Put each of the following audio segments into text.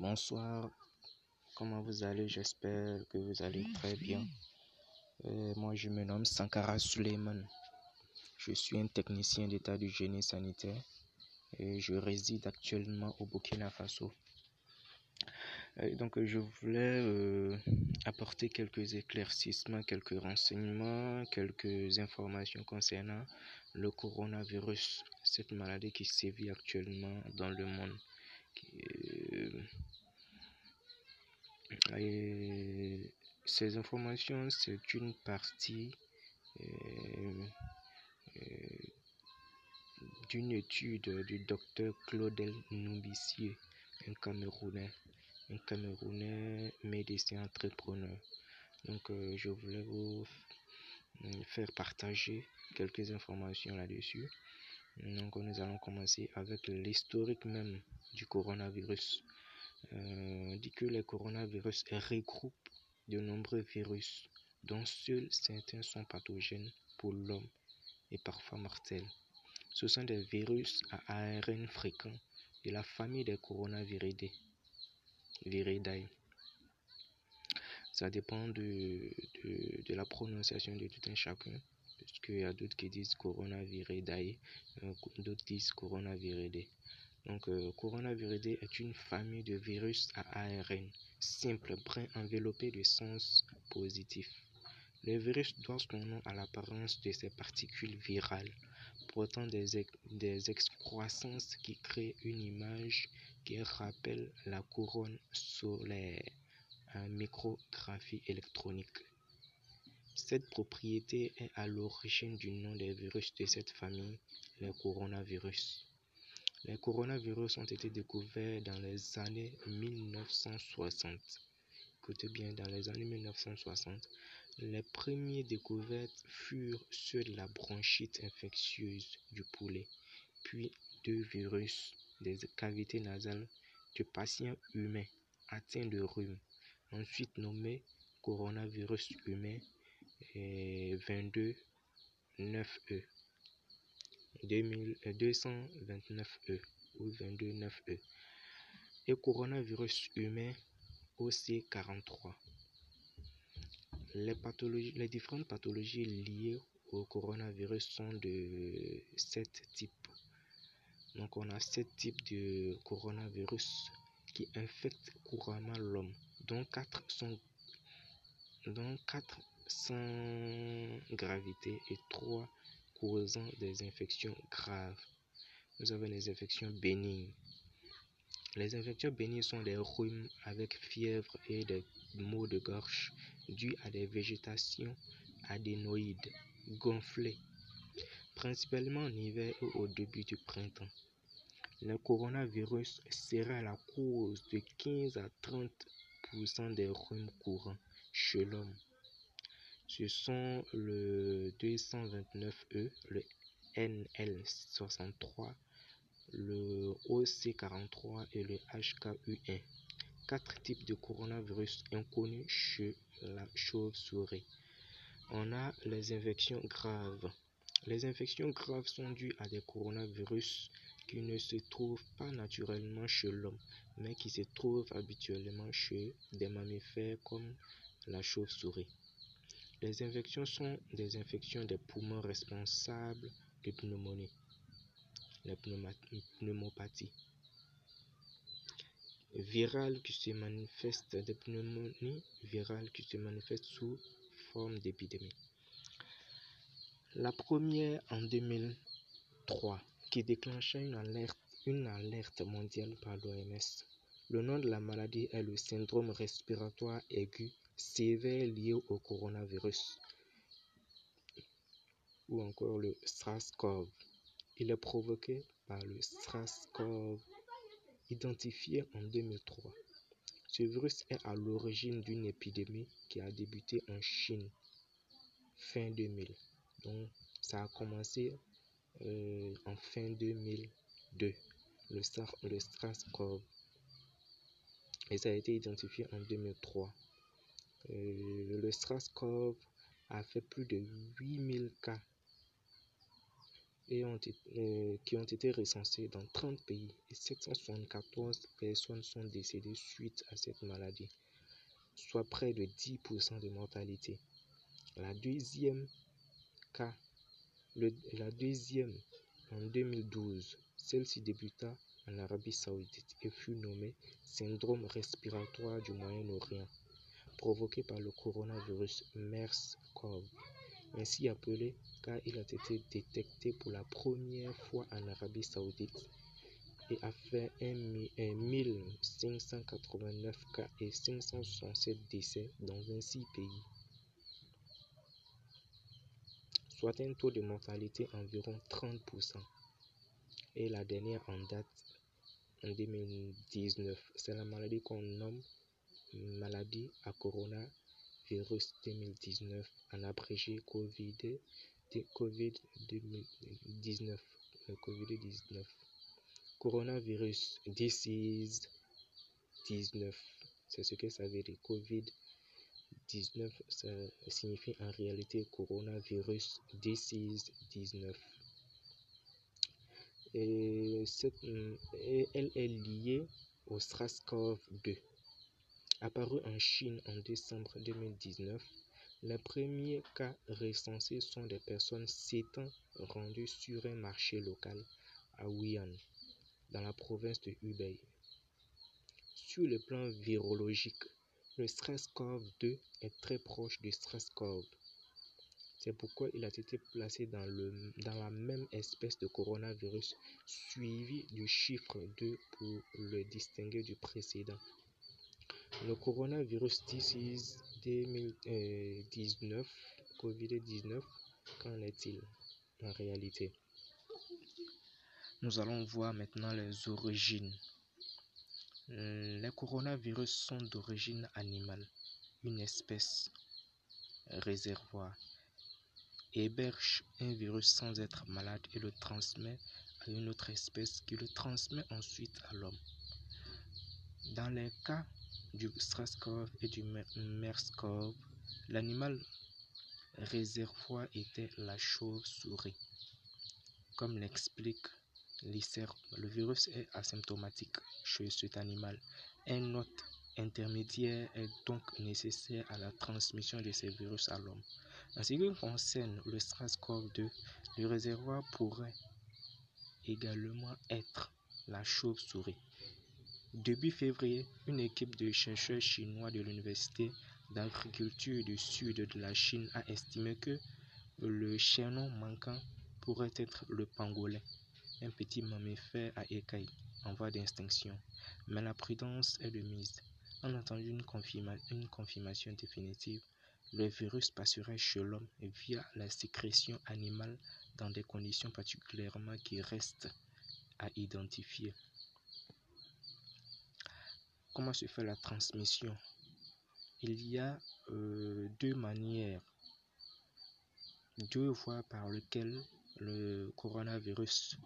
Bonsoir, comment vous allez? J'espère que vous allez très bien. Euh, moi, je me nomme Sankara Suleiman. Je suis un technicien d'état du génie sanitaire et je réside actuellement au Burkina Faso. Euh, donc, je voulais euh, apporter quelques éclaircissements, quelques renseignements, quelques informations concernant le coronavirus, cette maladie qui sévit actuellement dans le monde. Et ces informations, c'est une partie euh, euh, d'une étude du docteur Claudel Noubissier, un Camerounais, un Camerounais médecin entrepreneur. Donc, euh, je voulais vous faire partager quelques informations là-dessus. Donc, nous allons commencer avec l'historique même du coronavirus. Euh, dit que les coronavirus regroupent de nombreux virus dont seuls certains sont pathogènes pour l'homme et parfois mortels. Ce sont des virus à ARN fréquent de la famille des coronaviridae. Viridae. Ça dépend de, la prononciation de tout un chacun. Parce qu'il y a d'autres qui disent coronaviridae, euh, d'autres disent coronaviridae. Donc, euh, est une famille de virus à ARN simple, brun, enveloppé de sens positif. Le virus doit son nom à l'apparence de ses particules virales, portant des, des excroissances qui créent une image qui rappelle la couronne solaire en micrographie électronique. Cette propriété est à l'origine du nom des virus de cette famille, les coronavirus. Les coronavirus ont été découverts dans les années 1960. Écoutez bien, dans les années 1960, les premières découvertes furent ceux de la bronchite infectieuse du poulet, puis deux virus des cavités nasales de patients humains atteints de rhume, ensuite nommés coronavirus humain 22 9E. 229E ou 229E et coronavirus humain OC43. Les, pathologies, les différentes pathologies liées au coronavirus sont de sept types. Donc on a sept types de coronavirus qui infectent couramment l'homme, dont quatre sont dont quatre sans gravité et trois causant des infections graves. Nous avons les infections bénignes. Les infections bénignes sont des rhumes avec fièvre et des maux de gorge dus à des végétations adénoïdes gonflées, principalement en hiver ou au début du printemps. Le coronavirus serait la cause de 15 à 30% des rhumes courants chez l'homme ce sont le 229E, le NL63, le OC43 et le HKU1. Quatre types de coronavirus inconnus chez la chauve-souris. On a les infections graves. Les infections graves sont dues à des coronavirus qui ne se trouvent pas naturellement chez l'homme, mais qui se trouvent habituellement chez des mammifères comme la chauve-souris. Les infections sont des infections des poumons responsables de pneumonie, la pneumopathie virale qui se manifeste virales qui se manifestent sous forme d'épidémie. La première en 2003 qui déclencha une alerte mondiale par l'OMS. Le nom de la maladie est le syndrome respiratoire aigu sévère lié au coronavirus ou encore le SARS-CoV. Il est provoqué par le SARS-CoV identifié en 2003. Ce virus est à l'origine d'une épidémie qui a débuté en Chine fin 2000. Donc ça a commencé euh, en fin 2002, le SARS-CoV. Et ça a été identifié en 2003. Euh, le SARS-CoV a fait plus de 8000 cas euh, qui ont été recensés dans 30 pays et 774 personnes sont décédées suite à cette maladie, soit près de 10% de mortalité. La deuxième cas, la deuxième en 2012, celle-ci débuta en Arabie Saoudite et fut nommée syndrome respiratoire du Moyen-Orient, provoqué par le coronavirus. MERS-CoV, ainsi appelé car il a été détecté pour la première fois en Arabie Saoudite et a fait 1 1589 cas et 567 décès dans 26 pays, soit un taux de mortalité environ 30%. Et la dernière en date en 2019, c'est la maladie qu'on nomme maladie à coronavirus 2019 en abrégé COVID COVID-19. COVID-19. Coronavirus disease 19. C'est ce que ça veut dire. COVID-19, ça signifie en réalité coronavirus disease 19. Et, et elle est liée au SARS-CoV-2. Apparu en Chine en décembre 2019, les premiers cas recensés sont des personnes s'étant rendues sur un marché local à Wuhan, dans la province de Hubei. Sur le plan virologique, le SARS-CoV-2 est très proche du SARS-CoV. C'est pourquoi il a été placé dans, dans la même espèce de coronavirus, suivi du chiffre 2 pour le distinguer du précédent. Le coronavirus disease 2019, COVID-19, qu'en est-il en réalité? Nous allons voir maintenant les origines. Les coronavirus sont d'origine animale, une espèce réservoir héberge un virus sans être malade et le transmet à une autre espèce qui le transmet ensuite à l'homme. Dans les cas du SARS-CoV et du MERS-CoV, l'animal réservoir était la chauve-souris. Comme l'explique l'ICER, le virus est asymptomatique chez cet animal. Un note intermédiaire est donc nécessaire à la transmission de ces virus à l'homme. En ce qui concerne le SARS-CoV-2, le réservoir pourrait également être la chauve-souris. Début février, une équipe de chercheurs chinois de l'Université d'agriculture du sud de la Chine a estimé que le chaînon manquant pourrait être le pangolin, un petit mammifère à écailles en voie d'extinction. Mais la prudence est de mise. En attendant une, une confirmation définitive, le virus passerait chez l'homme via la sécrétion animale dans des conditions particulièrement qui restent à identifier. Comment se fait la transmission Il y a euh, deux manières, deux voies par lesquelles le coronavirus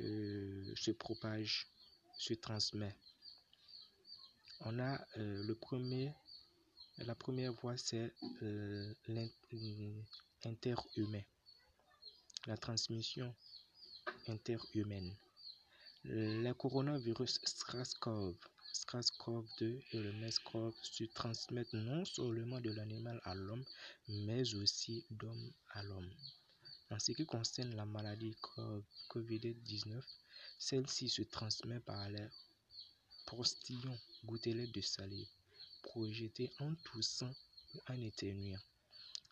euh, se propage, se transmet. On a euh, le premier, la première voie, c'est l'interhumain, la transmission interhumaine. Le coronavirus SARS-CoV SARS-CoV-2 et le MERS-CoV se transmettent non seulement de l'animal à l'homme, mais aussi d'homme à l'homme. En ce qui concerne la maladie COVID-19, celle-ci se transmet par les postillons, gouttelettes de salive, projetées en toussant ou en éternuant.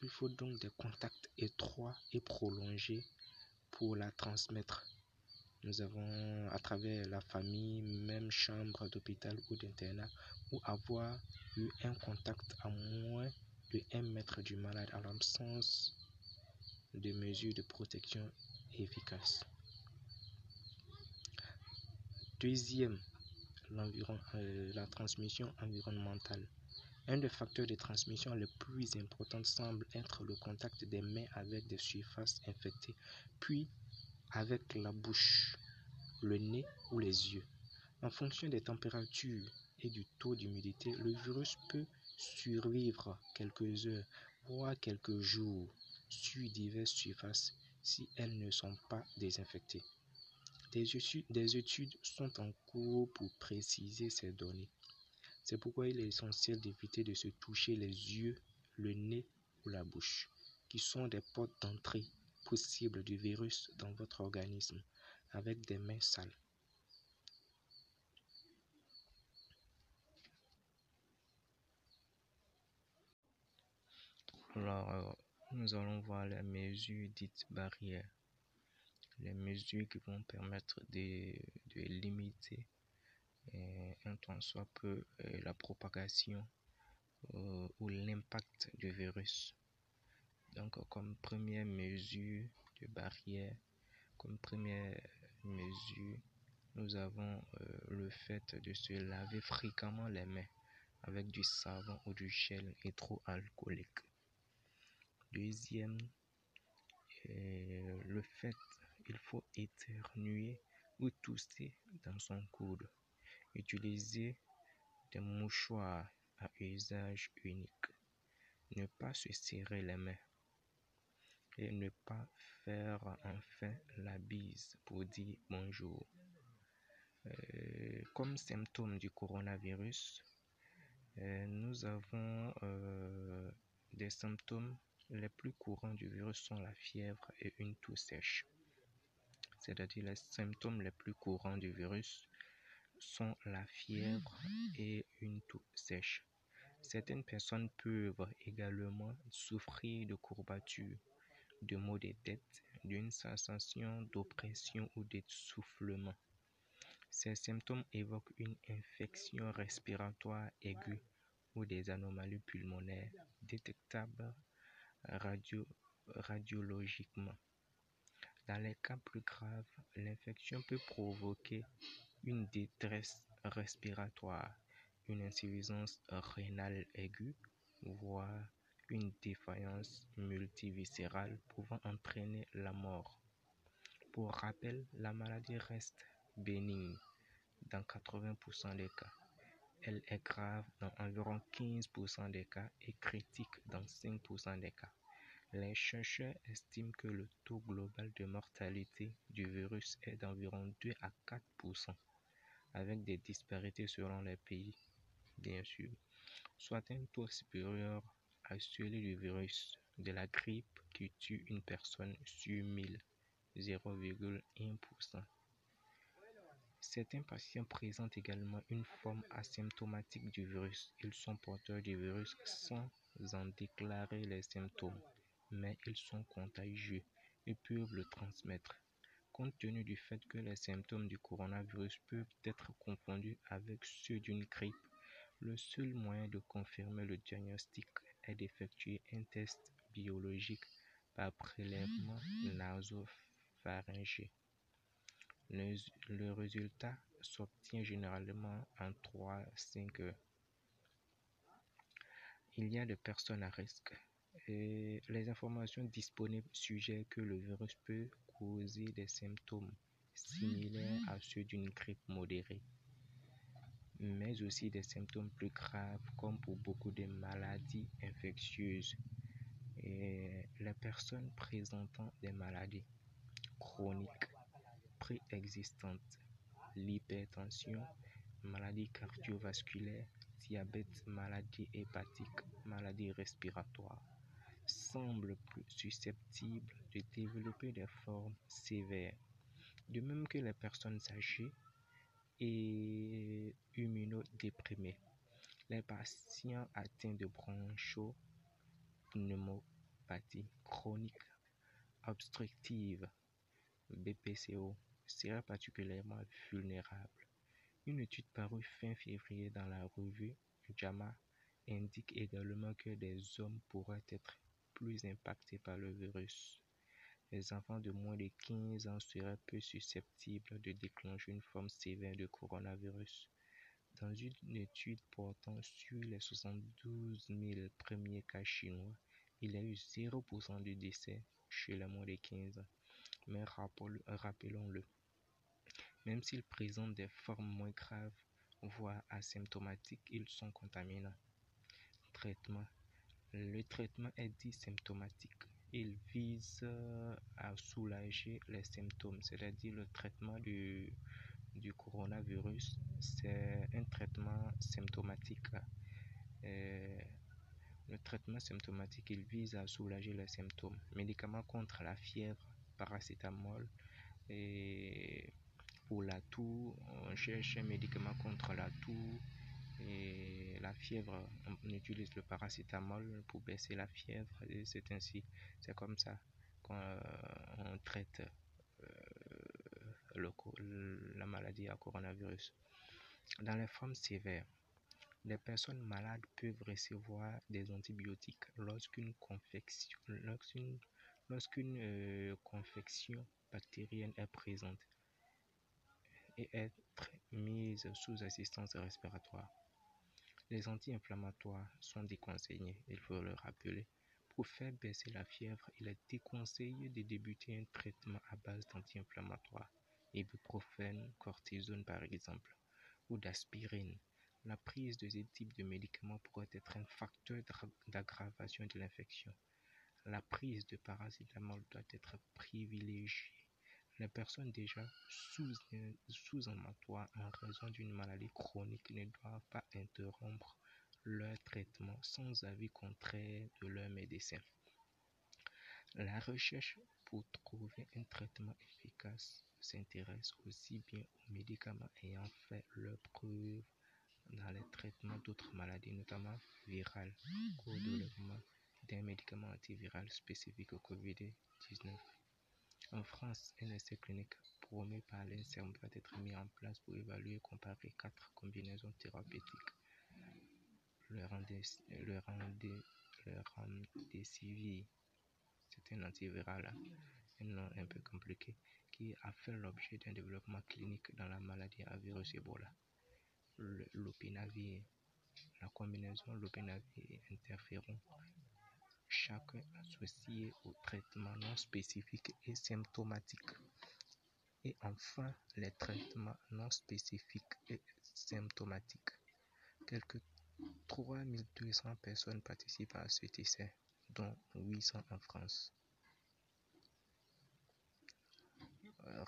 Il faut donc des contacts étroits et prolongés pour la transmettre. Nous avons, à travers la famille, même chambre d'hôpital ou d'internat, ou avoir eu un contact à moins de 1 mètre du malade en l'absence de mesures de protection efficaces. Deuxième, euh, la transmission environnementale. Un des facteurs de transmission les plus importants semble être le contact des mains avec des surfaces infectées, puis avec la bouche, le nez ou les yeux. En fonction des températures et du taux d'humidité, le virus peut survivre quelques heures, voire quelques jours, sur diverses surfaces. si elles ne sont pas désinfectées. Des études, des études sont en cours pour préciser ces données. C'est pourquoi il est essentiel d'éviter de se toucher les yeux, le nez ou la bouche, qui sont des portes d'entrée possibles du virus dans votre organisme, avec des mains sales. Alors, euh, nous allons voir les mesures dites barrières. Les mesures qui vont permettre de, limiter euh, un tant soit peu euh, la propagation euh, ou l'impact du virus. Donc, comme première mesure de barrière, comme première mesure, nous avons le fait de se laver fréquemment les mains avec du savon ou du gel hydroalcoolique. Deuxième, le fait, il faut éternuer ou tousser dans son coude. Utiliser des mouchoirs à usage unique. Ne pas se serrer les mains. Et ne pas faire enfin la bise pour dire bonjour. Euh, comme symptôme du coronavirus, euh, nous avons euh, des symptômes les plus courants du virus sont la fièvre et une toux sèche. C'est-à-dire les symptômes les plus courants du virus sont la fièvre et une toux sèche. Certaines personnes peuvent également souffrir de courbatures, de maux de tête, d'une sensation d'oppression ou d'essoufflement. Ces symptômes évoquent une infection respiratoire aiguë ou des anomalies pulmonaires détectables radio, radiologiquement. Dans les cas plus graves, l'infection peut provoquer une détresse respiratoire, une insuffisance rénale aiguë, voire une défaillance multiviscérale pouvant entraîner la mort. Pour rappel, la maladie reste bénigne dans 80% des cas. Elle est grave dans environ 15% des cas et critique dans 5% des cas. Les chercheurs estiment que le taux global de mortalité du virus est d'environ 2 à 4%, avec des disparités selon les pays, bien sûr, soit un taux supérieur celui du virus de la grippe qui tue une personne sur 1000, 0,1%. Certains patients présentent également une forme asymptomatique du virus. Ils sont porteurs du virus sans en déclarer les symptômes, mais ils sont contagieux et peuvent le transmettre. Compte tenu du fait que les symptômes du coronavirus peuvent être confondus avec ceux d'une grippe, le seul moyen de confirmer le diagnostic d'effectuer un test biologique par prélèvement nasopharyngé. Le, résultat s'obtient généralement en 3-5 heures. Il y a des personnes à risque. Les informations disponibles suggèrent que le virus peut causer des symptômes similaires à ceux d'une grippe modérée, mais aussi des symptômes plus graves comme pour beaucoup de maladies infectieuses. Et les personnes présentant des maladies chroniques préexistantes, l'hypertension, maladie cardiovasculaire, diabète, maladie hépatique, maladie respiratoire, semblent plus susceptibles de développer des formes sévères, de même que les personnes âgées et immunodéprimées. Les patients atteints de bronchopneumopathie chronique obstructive BPCO seraient particulièrement vulnérables. Une étude parue fin février dans la revue JAMA indique également que des hommes pourraient être plus impactés par le virus. Les enfants de moins de 15 ans seraient peu susceptibles de déclencher une forme sévère de coronavirus. Dans une étude portant sur les 72 000 premiers cas chinois, il y a eu 0% de décès chez les moins de 15 ans. Mais rappelons-le, même s'ils présentent des formes moins graves, voire asymptomatiques, ils sont contaminants. Traitement. Le traitement est dit symptomatique il vise à soulager les symptômes, c'est-à-dire le traitement du, du coronavirus, c'est un traitement symptomatique. Euh, le traitement symptomatique, il vise à soulager les symptômes. Médicaments contre la fièvre, paracétamol. Et pour la toux, on cherche un médicament contre la toux et la fièvre. On utilise le paracétamol pour baisser la fièvre. Et c'est ainsi, c'est comme ça qu'on euh, traite euh, la maladie à coronavirus. Dans les formes sévères, les personnes malades peuvent recevoir des antibiotiques lorsqu'une confection, lorsqu'une, euh, confection bactérienne est présente et être mise sous assistance respiratoire. Les anti-inflammatoires sont déconseillés, il faut le rappeler. Pour faire baisser la fièvre, il est déconseillé de débuter un traitement à base d'anti-inflammatoires, ibuprofène, cortisone par exemple, ou d'aspirine la prise de ce type de médicaments pourrait être un facteur d'aggravation de l'infection. La prise de paracétamol doit être privilégiée. Les personnes déjà sous, sous en raison d'une maladie chronique ne doivent pas interrompre leur traitement sans avis contraire de leur médecin. La recherche pour trouver un traitement efficace s'intéresse aussi bien aux médicaments ayant fait leur preuve dans les traitements d'autres maladies, notamment virales, au développement d'un médicament antiviral spécifique au COVID-19. En France, un essai clinique promu par l'INSERM doit être mis en place pour évaluer et comparer quatre combinaisons thérapeutiques. Le, remdesivir, c'est un antiviral, un nom un peu compliqué, qui a fait l'objet d'un développement clinique dans la maladie à virus Ebola l'opinavir. La combinaison lopinavir-interféron, chacun associé au traitement non spécifique et symptomatique. Et enfin, les traitements non spécifiques et symptomatiques. Quelques 3200 personnes participent à cet essai, dont 800 en France.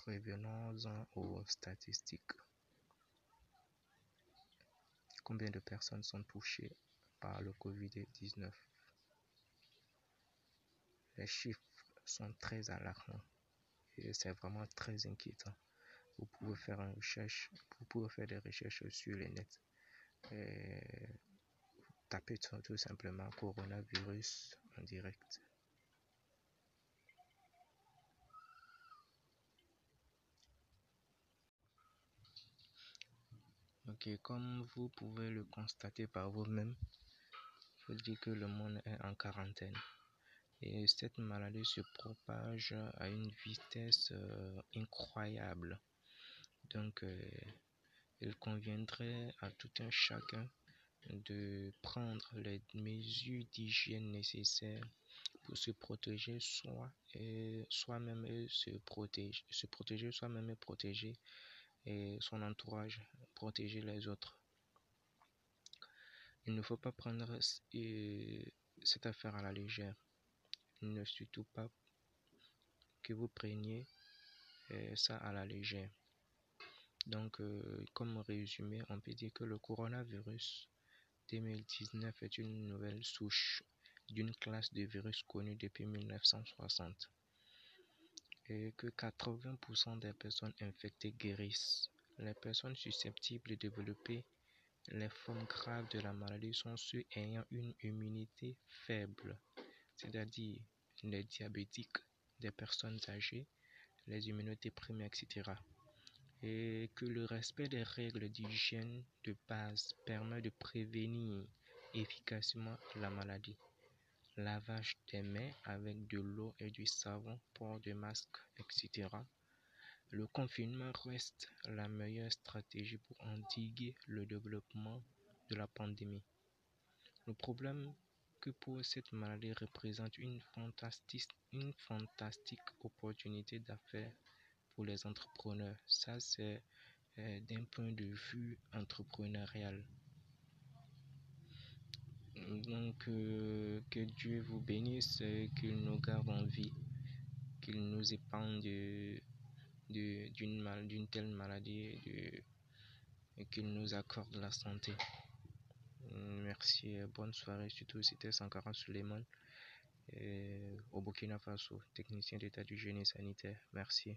Revenons-en aux statistiques. Combien de personnes sont touchées par le Covid-19 Les chiffres sont très alarmants et c'est vraiment très inquiétant. Vous pouvez faire une recherche, vous pouvez faire des recherches sur les nets. Et tapez tout simplement coronavirus en direct. Ok, comme vous pouvez le constater par vous-même, il faut dire que le monde est en quarantaine. Et cette maladie se propage à une vitesse euh, incroyable. Donc, euh, il conviendrait à tout un chacun de prendre les mesures d'hygiène nécessaires pour se protéger soi et soi-même et se protéger, se protéger soi-même et protéger et son entourage, protéger les autres. Il ne faut pas prendre euh, cette affaire à la légère. Ne surtout pas que vous preniez euh, ça à la légère. Donc, euh, comme résumé, on peut dire que le coronavirus 2019 est une nouvelle souche d'une classe de virus connue depuis 1960 et que 80% des personnes infectées guérissent. Les personnes susceptibles de développer les formes graves de la maladie sont ceux ayant une immunité faible, c'est-à-dire les diabétiques, des personnes âgées, les immunodéprimés, etc. Et que le respect des règles d'hygiène de base permet de prévenir efficacement la maladie lavage des mains avec de l'eau et du savon, port de masque, etc. Le confinement reste la meilleure stratégie pour endiguer le développement de la pandémie. Le problème que pour cette maladie représente une fantastique, une fantastique opportunité d'affaires pour les entrepreneurs. Ça, c'est euh, d'un point de vue entrepreneurial. Donc, euh, que Dieu vous bénisse, qu'il nous garde en vie, qu'il nous épargne d'une telle maladie et qu'il nous accorde la santé. Merci, bonne soirée, surtout c'était Sankara Suleiman au Burkina Faso, technicien d'état du génie sanitaire. Merci.